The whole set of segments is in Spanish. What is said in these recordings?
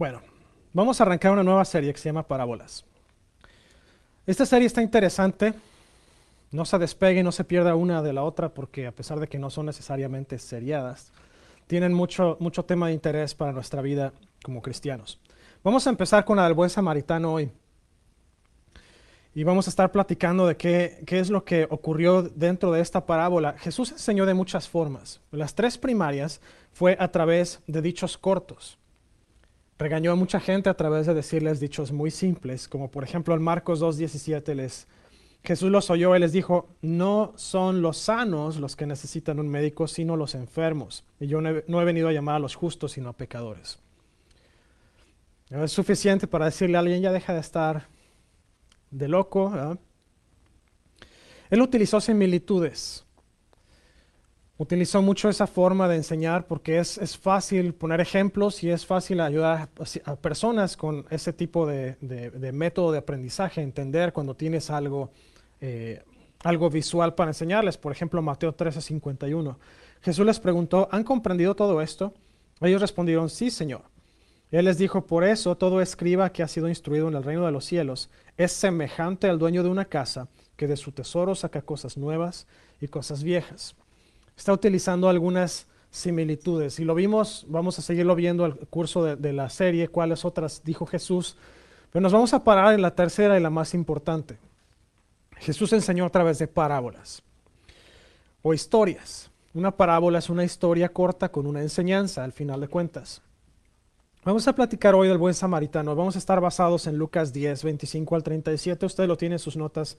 Bueno, vamos a arrancar una nueva serie que se llama Parábolas. Esta serie está interesante. No se despegue, no se pierda una de la otra, porque a pesar de que no son necesariamente seriadas, tienen mucho, mucho tema de interés para nuestra vida como cristianos. Vamos a empezar con la del buen samaritano hoy. Y vamos a estar platicando de qué, qué, es lo que ocurrió dentro de esta parábola. Jesús enseñó de muchas formas. Las tres primarias fue a través de dichos cortos. Regañó a mucha gente a través de decirles dichos muy simples, como por ejemplo en Marcos 2.17 les, Jesús los oyó y les dijo, no son los sanos los que necesitan un médico, sino los enfermos. Y yo no he, venido a llamar a los justos, sino a pecadores. Es suficiente para decirle a alguien, ya deja de estar de loco. Él utilizó similitudes utilizó mucho esa forma de enseñar porque es, es, fácil poner ejemplos y es fácil ayudar a, a personas con ese tipo de, de, de, método de aprendizaje, entender cuando tienes algo, eh, algo visual para enseñarles. Por ejemplo, Mateo 13, 51. Jesús les preguntó, ¿han comprendido todo esto? Ellos respondieron, sí, Señor. Él les dijo, por eso todo escriba que ha sido instruido en el reino de los cielos es semejante al dueño de una casa que de su tesoro saca cosas nuevas y cosas viejas está utilizando algunas similitudes. Y lo vimos, vamos a seguirlo viendo al curso de, la serie, cuáles otras dijo Jesús. Pero nos vamos a parar en la tercera y la más importante. Jesús enseñó a través de parábolas o historias. Una parábola es una historia corta con una enseñanza al final de cuentas. Vamos a platicar hoy del buen samaritano. Vamos a estar basados en Lucas 10, 25 al 37. Usted lo tiene en sus notas.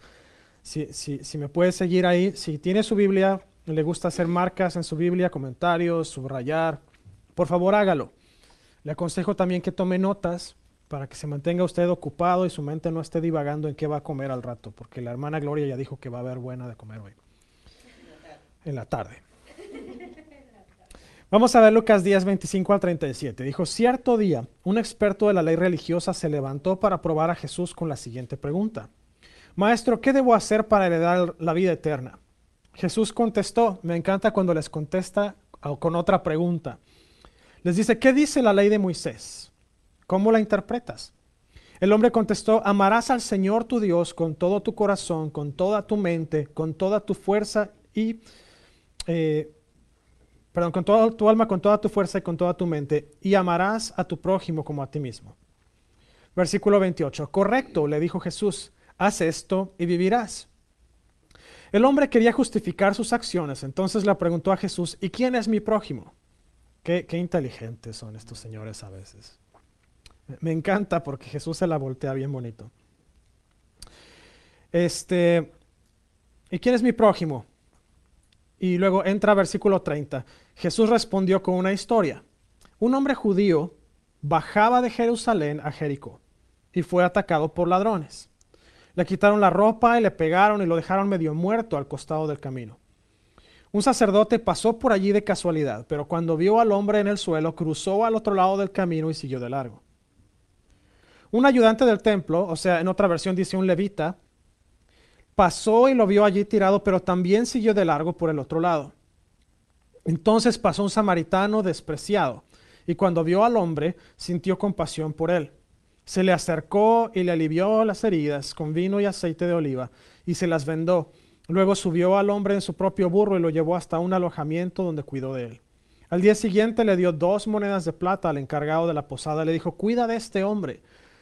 Si, si, si me puede seguir ahí, si tiene su Biblia, le gusta hacer marcas en su Biblia, comentarios, subrayar, por favor hágalo. Le aconsejo también que tome notas para que se mantenga usted ocupado y su mente no esté divagando en qué va a comer al rato, porque la hermana Gloria ya dijo que va a haber buena de comer hoy. En la tarde. Vamos a ver Lucas 10, 25 al 37. Dijo, cierto día, un experto de la ley religiosa se levantó para probar a Jesús con la siguiente pregunta. Maestro, ¿qué debo hacer para heredar la vida eterna? Jesús contestó, me encanta cuando les contesta con otra pregunta. Les dice, ¿qué dice la ley de Moisés? ¿Cómo la interpretas? El hombre contestó, amarás al Señor tu Dios con todo tu corazón, con toda tu mente, con toda tu fuerza y, eh, perdón, con toda tu alma, con toda tu fuerza y con toda tu mente, y amarás a tu prójimo como a ti mismo. Versículo 28, correcto, le dijo Jesús, haz esto y vivirás. El hombre quería justificar sus acciones, entonces le preguntó a Jesús, ¿y quién es mi prójimo? Qué, inteligentes son estos señores a veces. Me encanta porque Jesús se la voltea bien bonito. Este, ¿y quién es mi prójimo? Y luego entra versículo 30. Jesús respondió con una historia. Un hombre judío bajaba de Jerusalén a Jericó y fue atacado por ladrones. Le quitaron la ropa y le pegaron y lo dejaron medio muerto al costado del camino. Un sacerdote pasó por allí de casualidad, pero cuando vio al hombre en el suelo, cruzó al otro lado del camino y siguió de largo. Un ayudante del templo, o sea, en otra versión dice un levita, pasó y lo vio allí tirado, pero también siguió de largo por el otro lado. Entonces pasó un samaritano despreciado, y cuando vio al hombre, sintió compasión por él se le acercó y le alivió las heridas con vino y aceite de oliva y se las vendó. Luego subió al hombre en su propio burro y lo llevó hasta un alojamiento donde cuidó de él. Al día siguiente le dio dos monedas de plata al encargado de la posada. Le dijo, cuida de este hombre.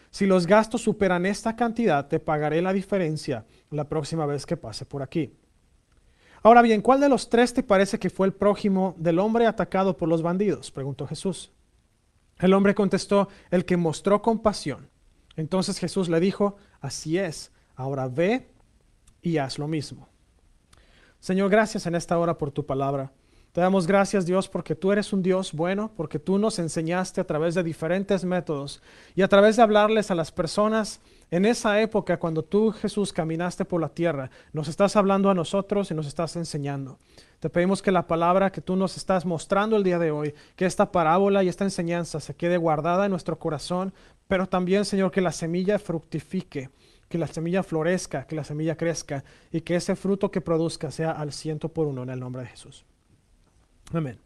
Si los gastos superan esta cantidad, te pagaré la diferencia la próxima vez que pase por aquí. Ahora bien, ¿cuál de los tres te parece que fue el prójimo del hombre atacado por los bandidos? preguntó Jesús. El hombre contestó, el que mostró compasión. Entonces Jesús le dijo, así es, ahora ve y haz lo mismo. Señor, gracias en esta hora por tu palabra. Te damos gracias Dios porque tú eres un Dios bueno, porque tú nos enseñaste a través de diferentes métodos y a través de hablarles a las personas en esa época cuando tú Jesús caminaste por la tierra. Nos estás hablando a nosotros y nos estás enseñando. Te pedimos que la palabra que tú nos estás mostrando el día de hoy, que esta parábola y esta enseñanza se quede guardada en nuestro corazón, pero también, Señor, que la semilla fructifique, que la semilla florezca, que la semilla crezca y que ese fruto que produzca sea al ciento por uno en el nombre de Jesús. Amén.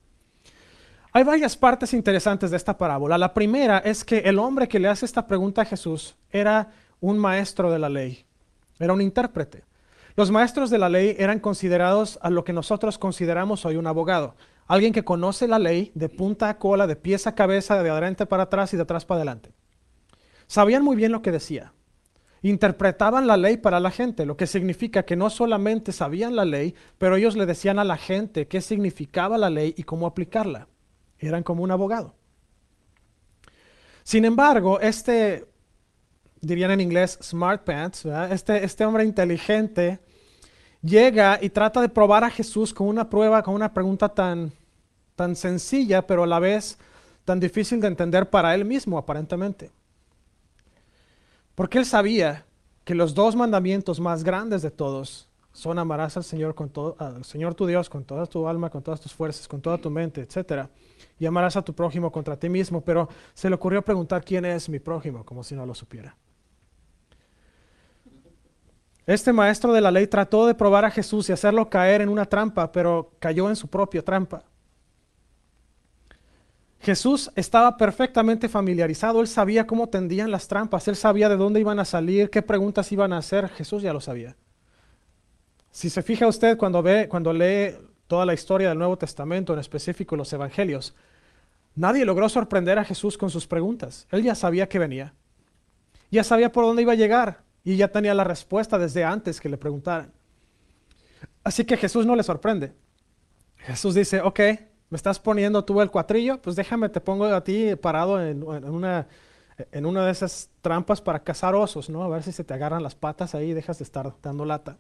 Hay varias partes interesantes de esta parábola. La primera es que el hombre que le hace esta pregunta a Jesús era un maestro de la ley, era un intérprete. Los maestros de la ley eran considerados a lo que nosotros consideramos hoy un abogado, alguien que conoce la ley de punta a cola, de pies a cabeza, de adelante para atrás y de atrás para adelante. Sabían muy bien lo que decía. Interpretaban la ley para la gente, lo que significa que no solamente sabían la ley, pero ellos le decían a la gente qué significaba la ley y cómo aplicarla eran como un abogado. Sin embargo, este, dirían en inglés, smart pants, este, este hombre inteligente, llega y trata de probar a Jesús con una prueba, con una pregunta tan, tan sencilla, pero a la vez tan difícil de entender para él mismo, aparentemente. Porque él sabía que los dos mandamientos más grandes de todos son amarás al Señor, con todo, al Señor tu Dios con toda tu alma, con todas tus fuerzas, con toda tu mente, etc. Y amarás a tu prójimo contra ti mismo. Pero se le ocurrió preguntar quién es mi prójimo, como si no lo supiera. Este maestro de la ley trató de probar a Jesús y hacerlo caer en una trampa, pero cayó en su propia trampa. Jesús estaba perfectamente familiarizado, él sabía cómo tendían las trampas, él sabía de dónde iban a salir, qué preguntas iban a hacer, Jesús ya lo sabía. Si se fija usted cuando ve, cuando lee toda la historia del Nuevo Testamento, en específico los Evangelios, nadie logró sorprender a Jesús con sus preguntas. Él ya sabía que venía. Ya sabía por dónde iba a llegar y ya tenía la respuesta desde antes que le preguntaran. Así que Jesús no le sorprende. Jesús dice, ok, me estás poniendo tú el cuatrillo, pues déjame, te pongo a ti parado en, una, una de esas trampas para cazar osos, ¿no? A ver si se te agarran las patas ahí y dejas de estar dando lata.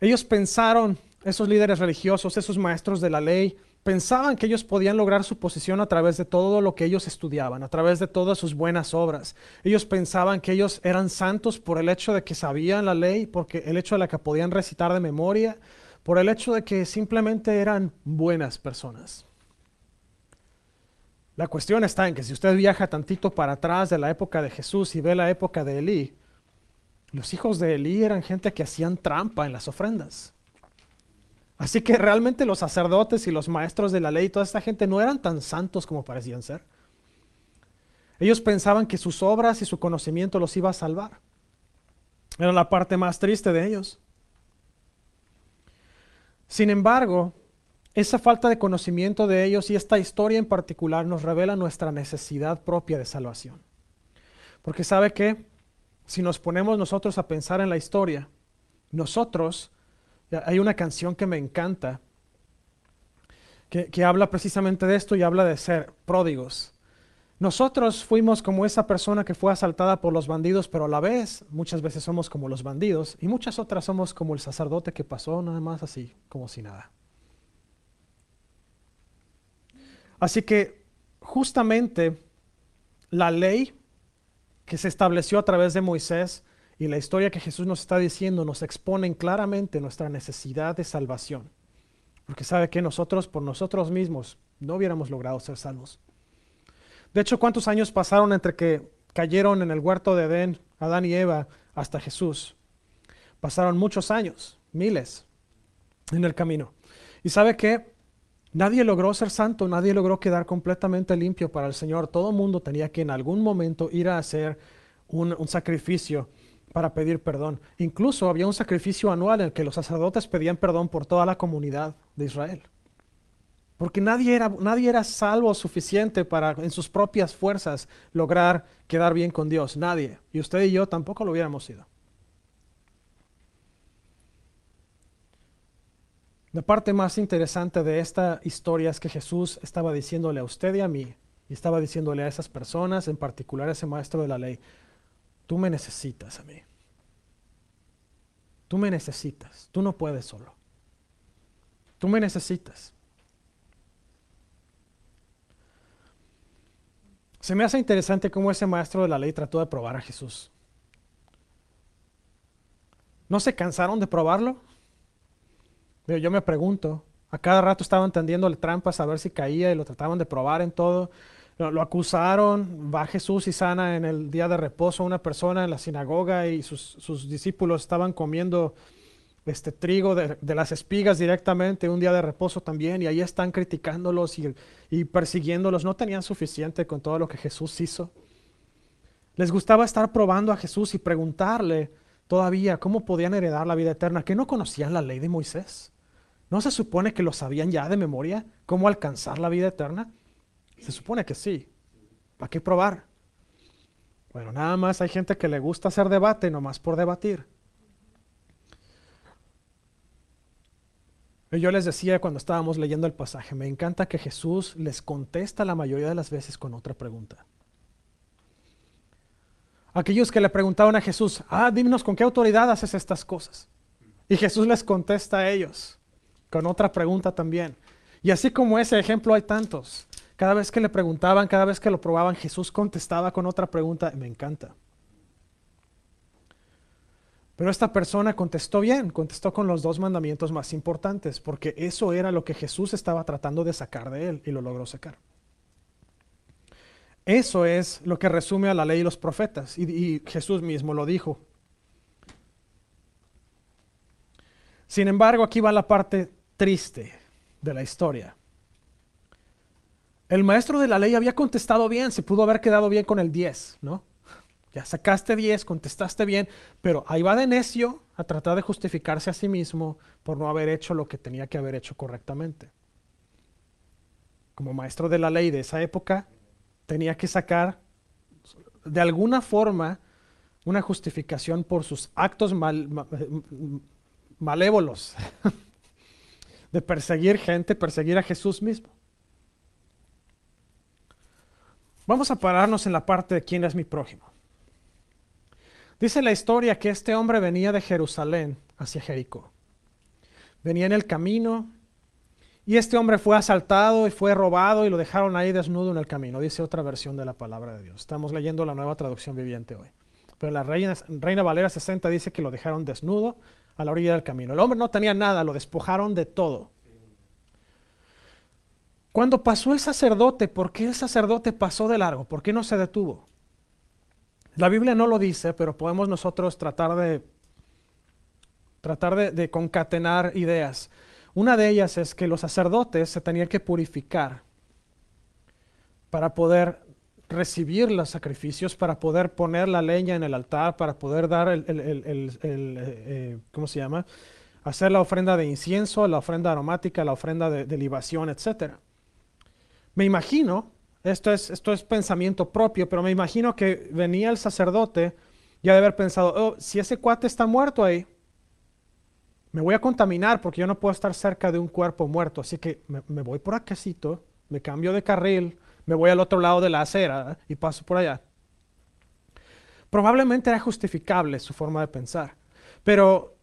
Ellos pensaron, esos líderes religiosos, esos maestros de la ley, pensaban que ellos podían lograr su posición a través de todo lo que ellos estudiaban, a través de todas sus buenas obras. Ellos pensaban que ellos eran santos por el hecho de que sabían la ley, porque el hecho de la que podían recitar de memoria, por el hecho de que simplemente eran buenas personas. La cuestión está en que si usted viaja tantito para atrás de la época de Jesús y ve la época de Elí, los hijos de Elí eran gente que hacían trampa en las ofrendas. Así que realmente los sacerdotes y los maestros de la ley, toda esta gente no eran tan santos como parecían ser. Ellos pensaban que sus obras y su conocimiento los iba a salvar. Era la parte más triste de ellos. Sin embargo, esa falta de conocimiento de ellos y esta historia en particular nos revela nuestra necesidad propia de salvación. Porque sabe que si nos ponemos nosotros a pensar en la historia, nosotros, hay una canción que me encanta, que, habla precisamente de esto y habla de ser pródigos. Nosotros fuimos como esa persona que fue asaltada por los bandidos, pero a la vez muchas veces somos como los bandidos y muchas otras somos como el sacerdote que pasó nada más así, como si nada. Así que justamente la ley que se estableció a través de Moisés y la historia que Jesús nos está diciendo nos exponen claramente nuestra necesidad de salvación. Porque sabe que nosotros por nosotros mismos no hubiéramos logrado ser salvos. De hecho, ¿cuántos años pasaron entre que cayeron en el huerto de Edén Adán y Eva hasta Jesús? Pasaron muchos años, miles, en el camino. Y sabe que Nadie logró ser santo, nadie logró quedar completamente limpio para el Señor. Todo mundo tenía que en algún momento ir a hacer un, sacrificio para pedir perdón. Incluso había un sacrificio anual en el que los sacerdotes pedían perdón por toda la comunidad de Israel. Porque nadie era, nadie era salvo suficiente para en sus propias fuerzas lograr quedar bien con Dios. Nadie. Y usted y yo tampoco lo hubiéramos sido. La parte más interesante de esta historia es que Jesús estaba diciéndole a usted y a mí, y estaba diciéndole a esas personas, en particular a ese maestro de la ley, tú me necesitas a mí. Tú me necesitas, tú no puedes solo. Tú me necesitas. Se me hace interesante cómo ese maestro de la ley trató de probar a Jesús. ¿No se cansaron de probarlo? yo me pregunto, a cada rato estaban tendiendo trampas a ver si caía y lo trataban de probar en todo. Lo, acusaron, va Jesús y sana en el día de reposo a una persona en la sinagoga y sus, discípulos estaban comiendo este trigo de, las espigas directamente, un día de reposo también, y ahí están criticándolos y, y persiguiéndolos. No tenían suficiente con todo lo que Jesús hizo. Les gustaba estar probando a Jesús y preguntarle todavía cómo podían heredar la vida eterna, que no conocían la ley de Moisés. ¿No se supone que lo sabían ya de memoria cómo alcanzar la vida eterna? Se supone que sí. ¿Para qué probar? Bueno, nada más hay gente que le gusta hacer debate nomás por debatir. Yo les decía cuando estábamos leyendo el pasaje, me encanta que Jesús les contesta la mayoría de las veces con otra pregunta. Aquellos que le preguntaban a Jesús, ah, dímenos con qué autoridad haces estas cosas. Y Jesús les contesta a ellos con otra pregunta también. Y así como ese ejemplo hay tantos. Cada vez que le preguntaban, cada vez que lo probaban, Jesús contestaba con otra pregunta. Me encanta. Pero esta persona contestó bien, contestó con los dos mandamientos más importantes, porque eso era lo que Jesús estaba tratando de sacar de él y lo logró sacar. Eso es lo que resume a la ley y los profetas, y, y Jesús mismo lo dijo. Sin embargo, aquí va la parte triste de la historia. El maestro de la ley había contestado bien, se pudo haber quedado bien con el 10, ¿no? Ya sacaste 10, contestaste bien, pero ahí va de necio a tratar de justificarse a sí mismo por no haber hecho lo que tenía que haber hecho correctamente. Como maestro de la ley de esa época, tenía que sacar de alguna forma una justificación por sus actos malévolos de perseguir gente, perseguir a Jesús mismo. Vamos a pararnos en la parte de quién es mi prójimo. Dice la historia que este hombre venía de Jerusalén hacia Jericó. Venía en el camino y este hombre fue asaltado y fue robado y lo dejaron ahí desnudo en el camino. Dice otra versión de la palabra de Dios. Estamos leyendo la nueva traducción viviente hoy. Pero la Reina, Reina Valera 60 dice que lo dejaron desnudo a la orilla del camino. El hombre no tenía nada, lo despojaron de todo. Cuando pasó el sacerdote, ¿por qué el sacerdote pasó de largo? ¿Por qué no se detuvo? La Biblia no lo dice, pero podemos nosotros tratar de tratar de, concatenar ideas. Una de ellas es que los sacerdotes se tenían que purificar para poder recibir los sacrificios, para poder poner la leña en el altar, para poder dar el, eh, ¿cómo se llama? Hacer la ofrenda de incienso, la ofrenda aromática, la ofrenda de, de libación, etcétera. Me imagino, esto es, pensamiento propio, pero me imagino que venía el sacerdote ya de haber pensado, oh, si ese cuate está muerto ahí, me voy a contaminar porque yo no puedo estar cerca de un cuerpo muerto, así que me, voy por acásito, me cambio de carril, me voy al otro lado de la acera y paso por allá. Probablemente era justificable su forma de pensar, pero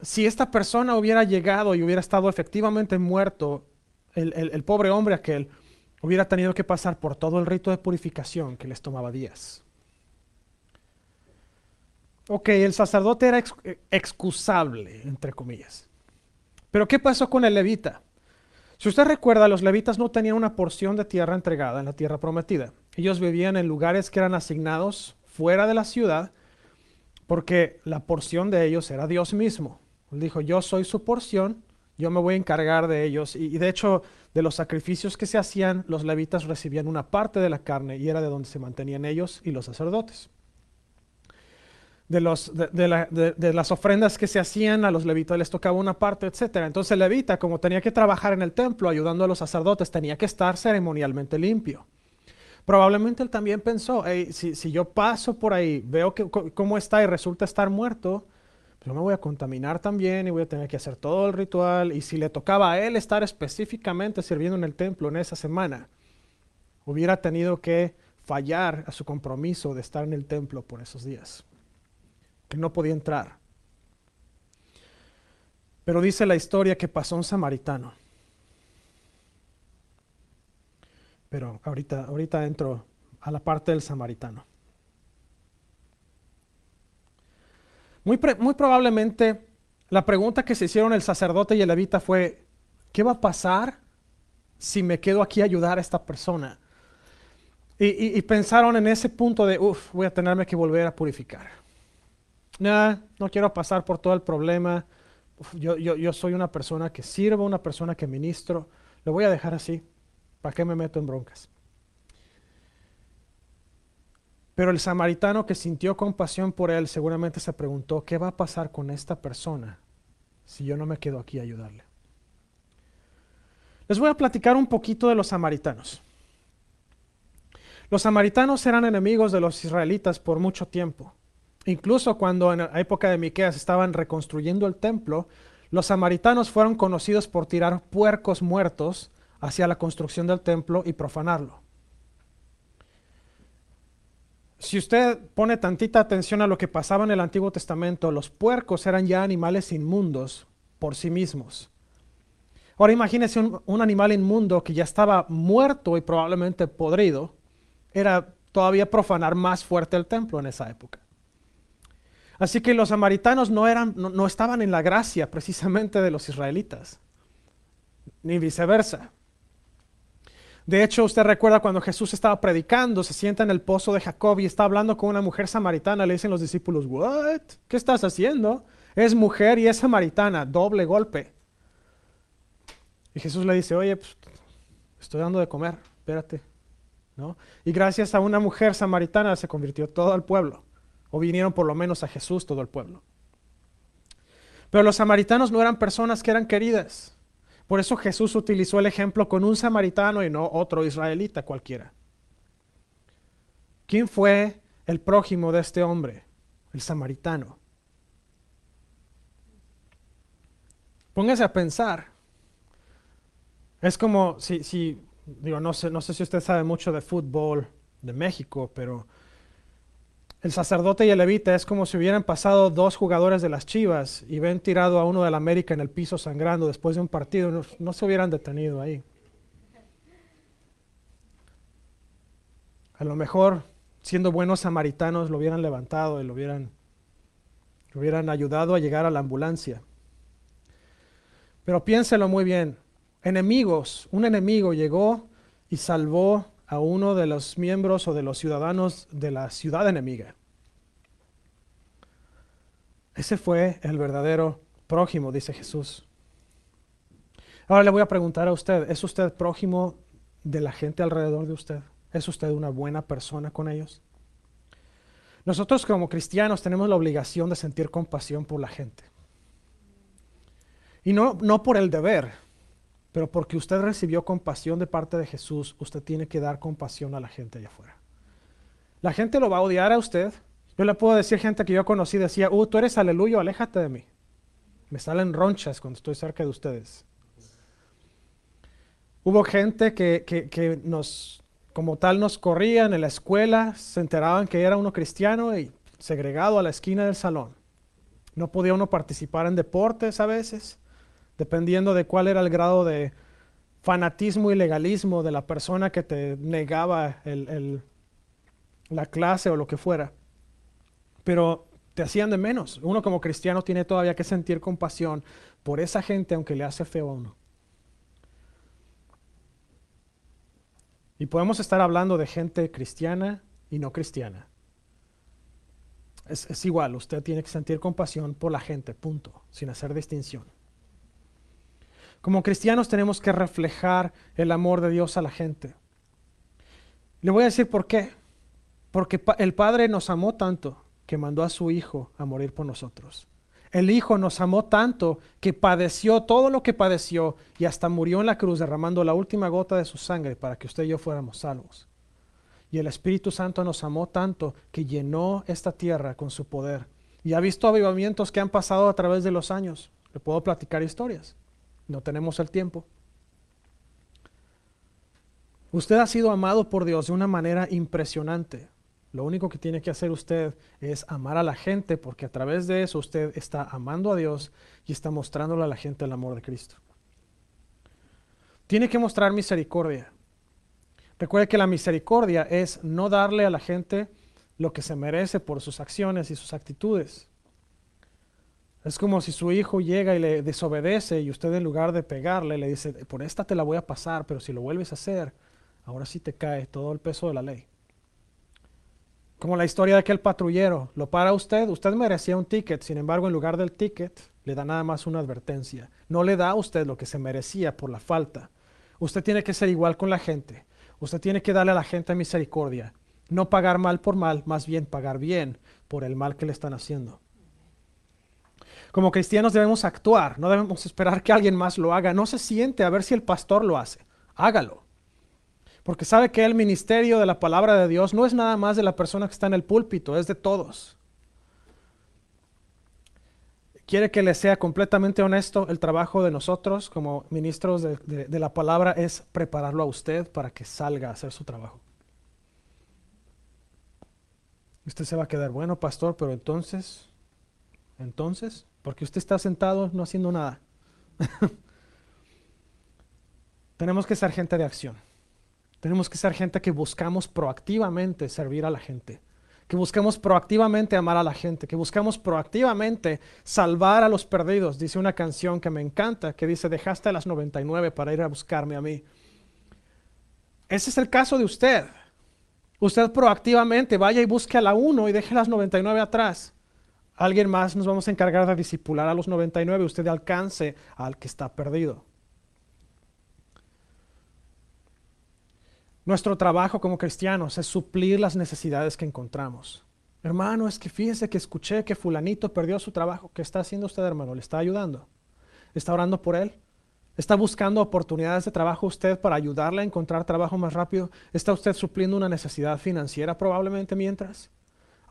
si esta persona hubiera llegado y hubiera estado efectivamente muerto el, pobre hombre aquel hubiera tenido que pasar por todo el rito de purificación que les tomaba días. Ok, el sacerdote era excusable, entre comillas. Pero ¿qué pasó con el levita? Si usted recuerda, los levitas no tenían una porción de tierra entregada en la tierra prometida. Ellos vivían en lugares que eran asignados fuera de la ciudad porque la porción de ellos era Dios mismo. Él dijo, yo soy su porción yo me voy a encargar de ellos. Y, de hecho, de los sacrificios que se hacían, los levitas recibían una parte de la carne y era de donde se mantenían ellos y los sacerdotes. De, los, de, las ofrendas que se hacían a los levitas les tocaba una parte, etc. Entonces el levita, como tenía que trabajar en el templo ayudando a los sacerdotes, tenía que estar ceremonialmente limpio. Probablemente él también pensó, si, si, yo paso por ahí, veo que, cómo está y resulta estar muerto, yo me voy a contaminar también y voy a tener que hacer todo el ritual. Y si le tocaba a él estar específicamente sirviendo en el templo en esa semana, hubiera tenido que fallar a su compromiso de estar en el templo por esos días, que no podía entrar. Pero dice la historia que pasó un samaritano. Pero ahorita, ahorita entro a la parte del samaritano. Muy, probablemente la pregunta que se hicieron el sacerdote y el levita fue, ¿qué va a pasar si me quedo aquí a ayudar a esta persona? Y, pensaron en ese punto de, uff, voy a tenerme que volver a purificar. nah, no quiero pasar por todo el problema, yo, yo, yo soy una persona que sirvo, una persona que ministro, lo voy a dejar así, ¿para qué me meto en broncas? Pero el samaritano que sintió compasión por él seguramente se preguntó, ¿qué va a pasar con esta persona si yo no me quedo aquí a ayudarle? Les voy a platicar un poquito de los samaritanos. Los samaritanos eran enemigos de los israelitas por mucho tiempo. Incluso cuando en la época de Miqueas estaban reconstruyendo el templo, los samaritanos fueron conocidos por tirar puercos muertos hacia la construcción del templo y profanarlo. Si usted pone tantita atención a lo que pasaba en el Antiguo Testamento, los puercos eran ya animales inmundos por sí mismos. Ahora imagínese un, un, animal inmundo que ya estaba muerto y probablemente podrido. Era todavía profanar más fuerte el templo en esa época. Así que los samaritanos no, eran, no, no estaban en la gracia precisamente de los israelitas, ni viceversa. De hecho, usted recuerda cuando Jesús estaba predicando, se sienta en el pozo de Jacob y está hablando con una mujer samaritana. Le dicen los discípulos, ¿What? ¿Qué estás haciendo? Es mujer y es samaritana, doble golpe. Y Jesús le dice, oye, pues, estoy dando de comer, espérate. ¿No? Y gracias a una mujer samaritana se convirtió todo el pueblo, o vinieron por lo menos a Jesús todo el pueblo. Pero los samaritanos no eran personas que eran queridas. Por eso Jesús utilizó el ejemplo con un samaritano y no otro israelita cualquiera. ¿Quién fue el prójimo de este hombre? El samaritano. Póngase a pensar. Es como si, si digo, no sé, no sé si usted sabe mucho de fútbol de México, pero el sacerdote y el levita es como si hubieran pasado dos jugadores de las Chivas y ven tirado a uno del América en el piso sangrando después de un partido, no, no se hubieran detenido ahí. A lo mejor, siendo buenos samaritanos, lo hubieran levantado y lo hubieran, lo hubieran ayudado a llegar a la ambulancia. Pero piénselo muy bien, enemigos, un enemigo llegó y salvó a uno de los miembros o de los ciudadanos de la ciudad enemiga. Ese fue el verdadero prójimo, dice Jesús. Ahora le voy a preguntar a usted, ¿es usted prójimo de la gente alrededor de usted? ¿Es usted una buena persona con ellos? Nosotros como cristianos tenemos la obligación de sentir compasión por la gente. Y no, no por el deber, pero porque usted recibió compasión de parte de Jesús, usted tiene que dar compasión a la gente allá afuera. La gente lo va a odiar a usted. Yo le puedo decir gente que yo conocí, decía, uh, tú eres aleluya, aléjate de mí. Me salen ronchas cuando estoy cerca de ustedes. Hubo gente que, que, que nos, como tal, nos corrían en la escuela, se enteraban que era uno cristiano y segregado a la esquina del salón. No podía uno participar en deportes a veces dependiendo de cuál era el grado de fanatismo y legalismo de la persona que te negaba la clase o lo que fuera. Pero te hacían de menos. Uno como cristiano tiene todavía que sentir compasión por esa gente aunque le hace feo a uno. Y podemos estar hablando de gente cristiana y no cristiana. Es, es, igual, usted tiene que sentir compasión por la gente, punto, sin hacer distinción. Como cristianos tenemos que reflejar el amor de Dios a la gente. Le voy a decir por qué. Porque el Padre nos amó tanto que mandó a su Hijo a morir por nosotros. El Hijo nos amó tanto que padeció todo lo que padeció y hasta murió en la cruz derramando la última gota de su sangre para que usted y yo fuéramos salvos. Y el Espíritu Santo nos amó tanto que llenó esta tierra con su poder. Y ha visto avivamientos que han pasado a través de los años. Le puedo platicar historias. No tenemos el tiempo. Usted ha sido amado por Dios de una manera impresionante. Lo único que tiene que hacer usted es amar a la gente porque a través de eso usted está amando a Dios y está mostrándole a la gente el amor de Cristo. Tiene que mostrar misericordia. Recuerde que la misericordia es no darle a la gente lo que se merece por sus acciones y sus actitudes. Es como si su hijo llega y le desobedece y usted en lugar de pegarle le dice, por esta te la voy a pasar, pero si lo vuelves a hacer, ahora sí te cae todo el peso de la ley. Como la historia de aquel patrullero. Lo para usted, usted merecía un ticket, sin embargo, en lugar del ticket, le da nada más una advertencia. No le da a usted lo que se merecía por la falta. Usted tiene que ser igual con la gente. Usted tiene que darle a la gente misericordia. No pagar mal por mal, más bien pagar bien por el mal que le están haciendo. Como cristianos debemos actuar, no debemos esperar que alguien más lo haga. No se siente a ver si el pastor lo hace. Hágalo. Porque sabe que el ministerio de la palabra de Dios no es nada más de la persona que está en el púlpito, es de todos. Quiere que le sea completamente honesto, el trabajo de nosotros como ministros de, la palabra es prepararlo a usted para que salga a hacer su trabajo. Usted se va a quedar, bueno, pastor, pero entonces, entonces, porque usted está sentado no haciendo nada. Tenemos que ser gente de acción. Tenemos que ser gente que buscamos proactivamente servir a la gente, que buscamos proactivamente amar a la gente, que buscamos proactivamente salvar a los perdidos. Dice una canción que me encanta, que dice, dejaste a las 99 para ir a buscarme a mí. Ese es el caso de usted. Usted proactivamente vaya y busque a la 1 y deje las 99 atrás. Alguien más nos vamos a encargar de disipular a los 99. Usted alcance al que está perdido. Nuestro trabajo como cristianos es suplir las necesidades que encontramos. Hermano, es que fíjese que escuché que fulanito perdió su trabajo. ¿Qué está haciendo usted, hermano? ¿Le está ayudando? ¿Está orando por él? ¿Está buscando oportunidades de trabajo usted para ayudarle a encontrar trabajo más rápido? ¿Está usted supliendo una necesidad financiera probablemente mientras?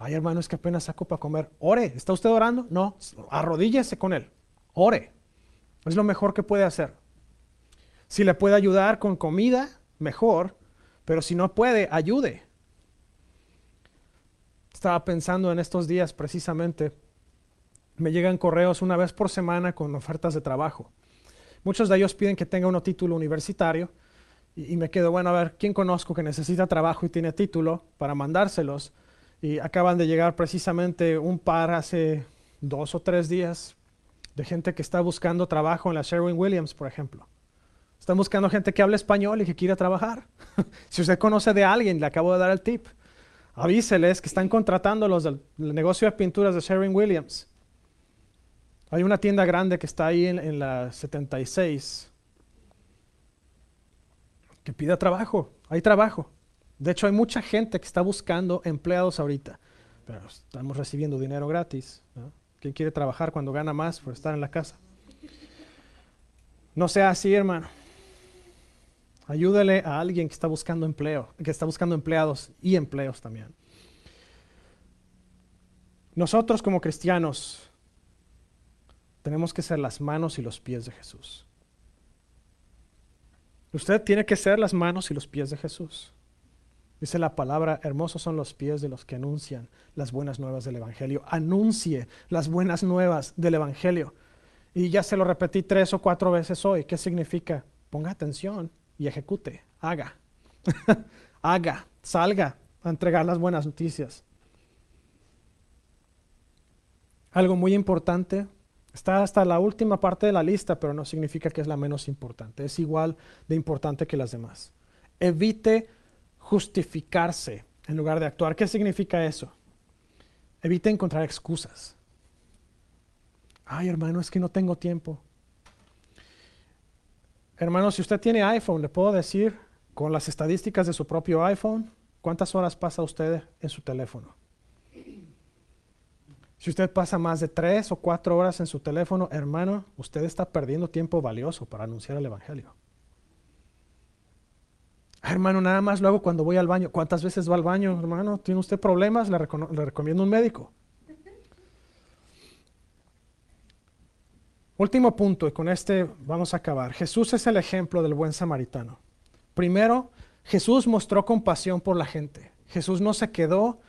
Ay, hermano, es que apenas saco para comer. Ore. ¿Está usted orando? No. Arrodíllese con él. Ore. Es lo mejor que puede hacer. Si le puede ayudar con comida, mejor. Pero si no puede, ayude. Estaba pensando en estos días precisamente. Me llegan correos una vez por semana con ofertas de trabajo. Muchos de ellos piden que tenga un título universitario y, me quedo, bueno, a ver, ¿quién conozco que necesita trabajo y tiene título para mandárselos? Y acaban de llegar precisamente un par hace dos o tres días de gente que está buscando trabajo en la Sherwin Williams, por ejemplo. Están buscando gente que hable español y que quiera trabajar. si usted conoce de alguien, le acabo de dar el tip. Avíseles que están contratando los del negocio de pinturas de Sherwin Williams. Hay una tienda grande que está ahí en, la 76 que pida trabajo. Hay trabajo. De hecho, hay mucha gente que está buscando empleados ahorita. Pero estamos recibiendo dinero gratis. ¿Quién quiere trabajar cuando gana más por estar en la casa? No sea así, hermano. Ayúdale a alguien que está buscando empleo, que está buscando empleados y empleos también. Nosotros como cristianos tenemos que ser las manos y los pies de Jesús. Usted tiene que ser las manos y los pies de Jesús. Dice la palabra, hermosos son los pies de los que anuncian las buenas nuevas del Evangelio. Anuncie las buenas nuevas del Evangelio. Y ya se lo repetí tres o cuatro veces hoy. ¿Qué significa? Ponga atención y ejecute. Haga. Haga. Salga a entregar las buenas noticias. Algo muy importante Está hasta la última parte de la lista, pero no significa que es la menos importante. Es igual de importante que las demás. Evite justificarse en lugar de actuar. ¿Qué significa eso? Evite encontrar excusas. Ay, hermano, es que no tengo tiempo. Hermano, si usted tiene iPhone, le puedo decir con las estadísticas de su propio iPhone, ¿cuántas horas pasa usted en su teléfono? Si usted pasa más de tres o cuatro horas en su teléfono, hermano, usted está perdiendo tiempo valioso para anunciar el Evangelio. Ah, hermano, nada más lo hago cuando voy al baño. ¿Cuántas veces va al baño, hermano? ¿Tiene usted problemas? Le, le recomiendo un médico. Último punto, y con este vamos a acabar. Jesús es el ejemplo del buen samaritano. Primero, Jesús mostró compasión por la gente. Jesús no se quedó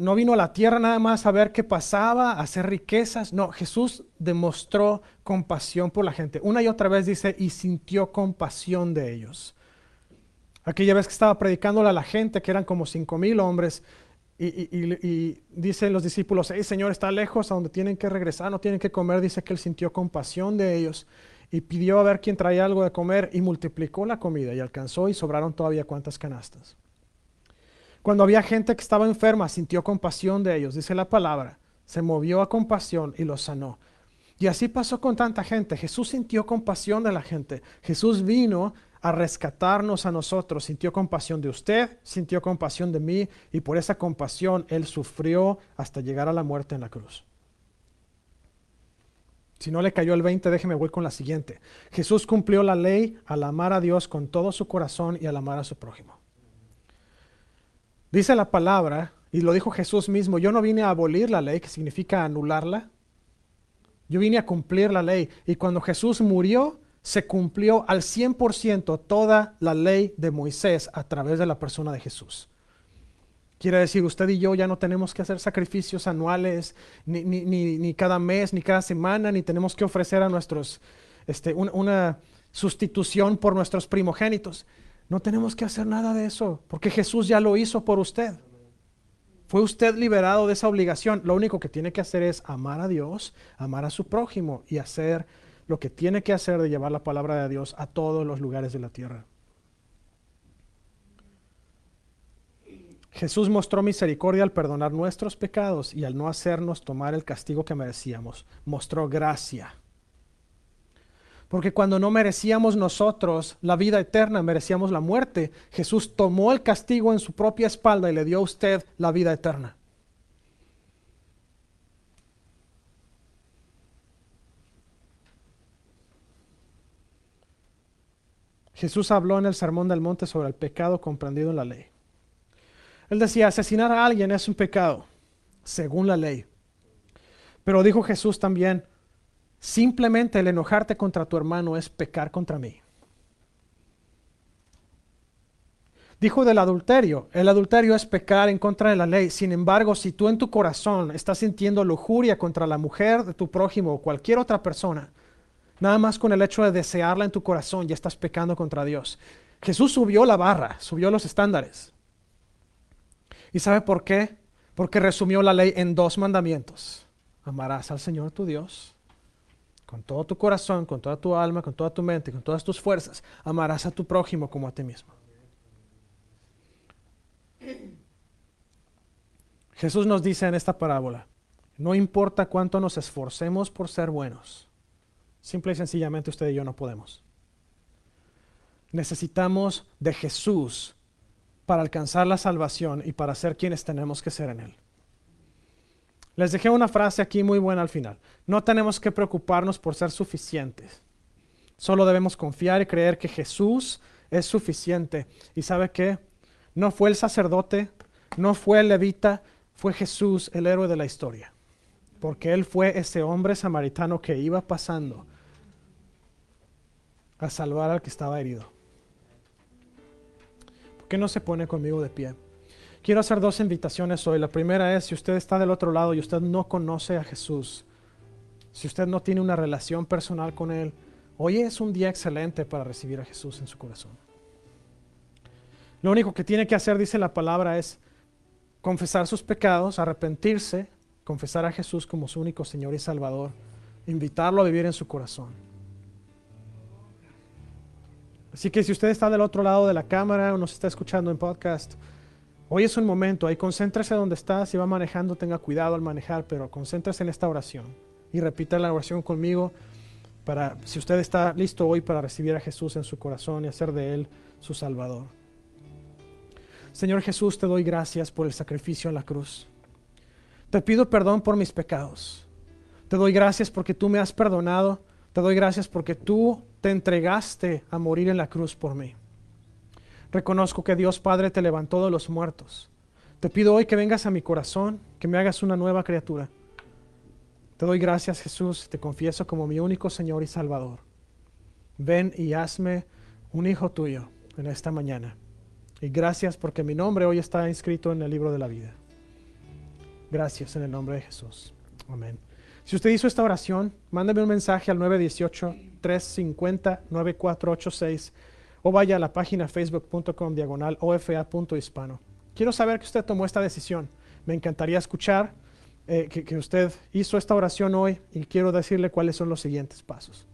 no vino a la tierra nada más a ver qué pasaba, a hacer riquezas. No, Jesús demostró compasión por la gente. Una y otra vez dice, y sintió compasión de ellos. Aquella vez que estaba predicándole a la gente, que eran como cinco mil hombres, y, dicen los discípulos, hey Señor, está lejos, a donde tienen que regresar, no tienen que comer. Dice que él sintió compasión de ellos y pidió a ver quién traía algo de comer y multiplicó la comida y alcanzó y sobraron todavía cuántas canastas. Cuando había gente que estaba enferma, sintió compasión de ellos, dice la palabra. Se movió a compasión y los sanó. Y así pasó con tanta gente. Jesús sintió compasión de la gente. Jesús vino a rescatarnos a nosotros. Sintió compasión de usted, sintió compasión de mí y por esa compasión Él sufrió hasta llegar a la muerte en la cruz. Si no le cayó el 20, déjeme voy con la siguiente. Jesús cumplió la ley al amar a Dios con todo su corazón y al amar a su prójimo. Dice la palabra, y lo dijo Jesús mismo, yo no vine a abolir la ley, que significa anularla. Yo vine a cumplir la ley. Y cuando Jesús murió, se cumplió al 100% toda la ley de Moisés a través de la persona de Jesús. Quiere decir, usted y yo ya no tenemos que hacer sacrificios anuales, ni, ni, cada mes, ni cada semana, ni tenemos que ofrecer a nuestros, este, una sustitución por nuestros primogénitos. No tenemos que hacer nada de eso, porque Jesús ya lo hizo por usted. Fue usted liberado de esa obligación. Lo único que tiene que hacer es amar a Dios, amar a su prójimo y hacer lo que tiene que hacer de llevar la palabra de Dios a todos los lugares de la tierra. Jesús mostró misericordia al perdonar nuestros pecados y al no hacernos tomar el castigo que merecíamos. Mostró gracia. Porque cuando no merecíamos nosotros la vida eterna, merecíamos la muerte, Jesús tomó el castigo en su propia espalda y le dio a usted la vida eterna. Jesús habló en el Sermón del Monte sobre el pecado comprendido en la ley. Él decía, asesinar a alguien es un pecado, según la ley. Pero dijo Jesús también, Simplemente el enojarte contra tu hermano es pecar contra mí. Dijo del adulterio, el adulterio es pecar en contra de la ley. Sin embargo, si tú en tu corazón estás sintiendo lujuria contra la mujer de tu prójimo o cualquier otra persona, nada más con el hecho de desearla en tu corazón ya estás pecando contra Dios. Jesús subió la barra, subió los estándares. ¿Y sabe por qué? Porque resumió la ley en dos mandamientos. Amarás al Señor tu Dios con todo tu corazón, con toda tu alma, con toda tu mente, con todas tus fuerzas, amarás a tu prójimo como a ti mismo. Jesús nos dice en esta parábola, no importa cuánto nos esforcemos por ser buenos, simple y sencillamente usted y yo no podemos. Necesitamos de Jesús para alcanzar la salvación y para ser quienes tenemos que ser en Él. Les dejé una frase aquí muy buena al final. No tenemos que preocuparnos por ser suficientes. Solo debemos confiar y creer que Jesús es suficiente. ¿Y sabe qué? No fue el sacerdote, no fue el levita, fue Jesús el héroe de la historia. Porque Él fue ese hombre samaritano que iba pasando a salvar al que estaba herido. ¿Por qué no se pone conmigo de pie? Quiero hacer dos invitaciones hoy. La primera es, si usted está del otro lado y usted no conoce a Jesús, si usted no tiene una relación personal con Él, hoy es un día excelente para recibir a Jesús en su corazón. Lo único que tiene que hacer, dice la palabra, es confesar sus pecados, arrepentirse, confesar a Jesús como su único Señor y Salvador, invitarlo a vivir en su corazón. Así que si usted está del otro lado de la cámara o nos está escuchando en podcast, Hoy es un momento, ahí concéntrese donde está, si va manejando tenga cuidado al manejar, pero concéntrese en esta oración y repita la oración conmigo para si usted está listo hoy para recibir a Jesús en su corazón y hacer de él su salvador. Señor Jesús, te doy gracias por el sacrificio en la cruz. Te pido perdón por mis pecados. Te doy gracias porque tú me has perdonado. Te doy gracias porque tú te entregaste a morir en la cruz por mí. Reconozco que Dios Padre te levantó de los muertos. Te pido hoy que vengas a mi corazón, que me hagas una nueva criatura. Te doy gracias Jesús, te confieso como mi único Señor y Salvador. Ven y hazme un hijo tuyo en esta mañana. Y gracias porque mi nombre hoy está inscrito en el libro de la vida. Gracias en el nombre de Jesús. Amén. Si usted hizo esta oración, mándame un mensaje al 918-350-9486 o vaya a la página facebook.com diagonal ofa.hispano. Quiero saber que usted tomó esta decisión. Me encantaría escuchar eh, que, usted hizo esta oración hoy y quiero decirle cuáles son los siguientes pasos.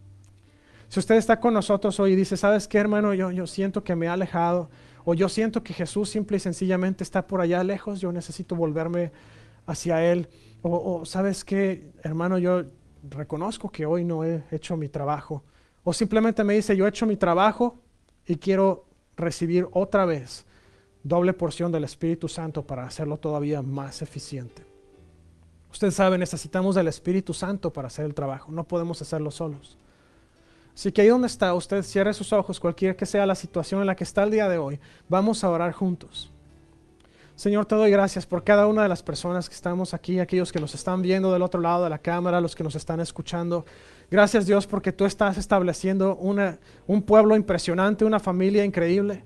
Si usted está con nosotros hoy y dice, ¿sabes qué, hermano? Yo, yo siento que me he alejado O yo siento que Jesús simple y sencillamente está por allá lejos, yo necesito volverme hacia Él. O, sabes qué, hermano, yo reconozco que hoy no he hecho mi trabajo. O simplemente me dice, yo he hecho mi trabajo y quiero recibir otra vez doble porción del Espíritu Santo para hacerlo todavía más eficiente. Usted sabe, necesitamos del Espíritu Santo para hacer el trabajo, no podemos hacerlo solos. Así que ahí donde está, usted cierre sus ojos, cualquiera que sea la situación en la que está el día de hoy, vamos a orar juntos. Señor, te doy gracias por cada una de las personas que estamos aquí, aquellos que nos están viendo del otro lado de la cámara, los que nos están escuchando. Gracias Dios porque tú estás estableciendo una, un pueblo impresionante, una familia increíble.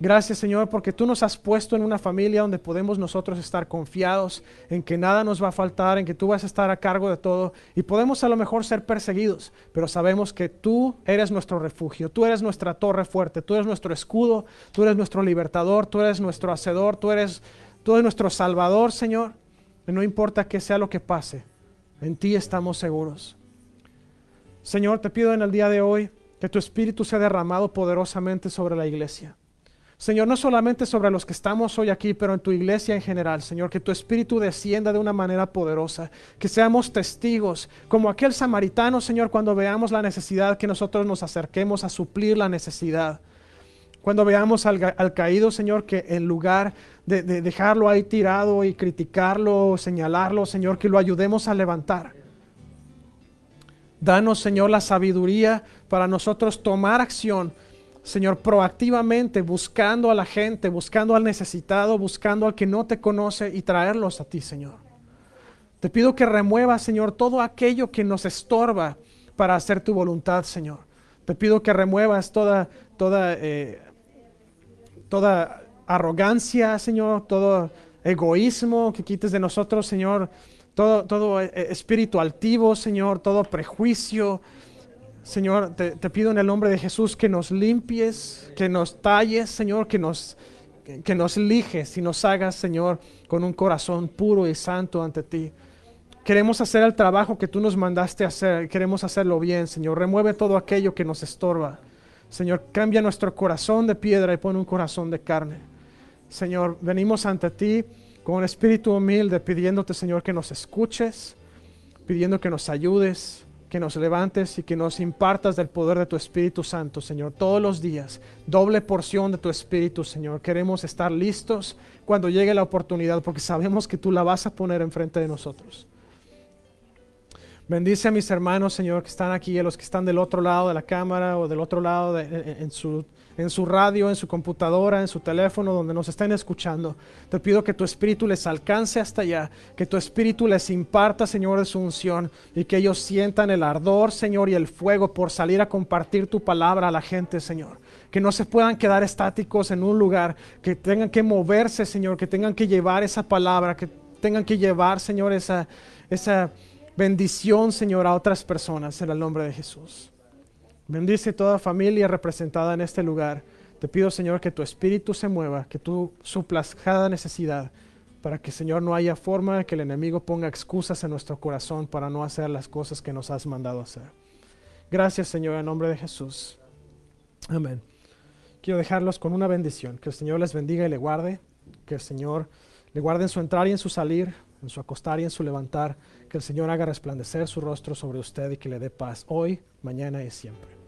Gracias Señor porque tú nos has puesto en una familia donde podemos nosotros estar confiados en que nada nos va a faltar, en que tú vas a estar a cargo de todo y podemos a lo mejor ser perseguidos, pero sabemos que tú eres nuestro refugio, tú eres nuestra torre fuerte, tú eres nuestro escudo, tú eres nuestro libertador, tú eres nuestro hacedor, tú eres, tú nuestro salvador Señor. Y no importa qué sea lo que pase, en ti estamos seguros. Señor, te pido en el día de hoy que tu espíritu sea derramado poderosamente sobre la iglesia. Señor, no solamente sobre los que estamos hoy aquí, pero en tu iglesia en general, Señor, que tu espíritu descienda de una manera poderosa, que seamos testigos, como aquel samaritano, Señor, cuando veamos la necesidad, que nosotros nos acerquemos a suplir la necesidad. Cuando veamos al, caído, Señor, que en lugar de, de dejarlo ahí tirado y criticarlo, señalarlo, Señor, que lo ayudemos a levantar. Danos, Señor, la sabiduría para nosotros tomar acción Señor, proactivamente buscando a la gente, buscando al necesitado, buscando al que no te conoce y traerlos a ti, Señor. Te pido que remuevas, Señor, todo aquello que nos estorba para hacer tu voluntad, Señor. Te pido que remuevas toda, toda, eh, toda arrogancia, Señor, todo egoísmo, que quites de nosotros, Señor, todo, todo eh, espíritu altivo, Señor, todo prejuicio, Señor, te, pido en el nombre de Jesús que nos limpies, que nos talles, Señor, que nos, que, nos y nos hagas, Señor, con un corazón puro y santo ante ti. Queremos hacer el trabajo que tú nos mandaste hacer, queremos hacerlo bien, Señor. Remueve todo aquello que nos estorba. Señor, cambia nuestro corazón de piedra y pone un corazón de carne. Señor, venimos ante ti con un espíritu humilde, pidiéndote, Señor, que nos escuches, pidiendo que nos ayudes, que nos levantes y que nos impartas del poder de tu Espíritu Santo, Señor, todos los días. Doble porción de tu Espíritu, Señor. Queremos estar listos cuando llegue la oportunidad porque sabemos que tú la vas a poner enfrente de nosotros. Bendice a mis hermanos, Señor, que están aquí, a los que están del otro lado de la cámara o del otro lado en, su en su radio, en su computadora, en su teléfono, donde nos estén escuchando. Te pido que tu espíritu les alcance hasta allá, que tu espíritu les imparta, Señor, de su unción y que ellos sientan el ardor, Señor, y el fuego por salir a compartir tu palabra a la gente, Señor. Que no se puedan quedar estáticos en un lugar, que tengan que moverse, Señor, que tengan que llevar esa palabra, que tengan que llevar, Señor, esa, esa bendición, Señor, a otras personas en el nombre de Jesús. Bendice toda familia representada en este lugar. Te pido, Señor, que tu espíritu se mueva, que tú suplas cada necesidad, para que, Señor, no haya forma de que el enemigo ponga excusas en nuestro corazón para no hacer las cosas que nos has mandado hacer. Gracias, Señor, en nombre de Jesús. Amén. Quiero dejarlos con una bendición. Que el Señor les bendiga y le guarde. Que el Señor le guarde en su entrar y en su salir, en su acostar y en su levantar. Que el Señor haga resplandecer su rostro sobre usted y que le dé paz hoy, mañana y siempre.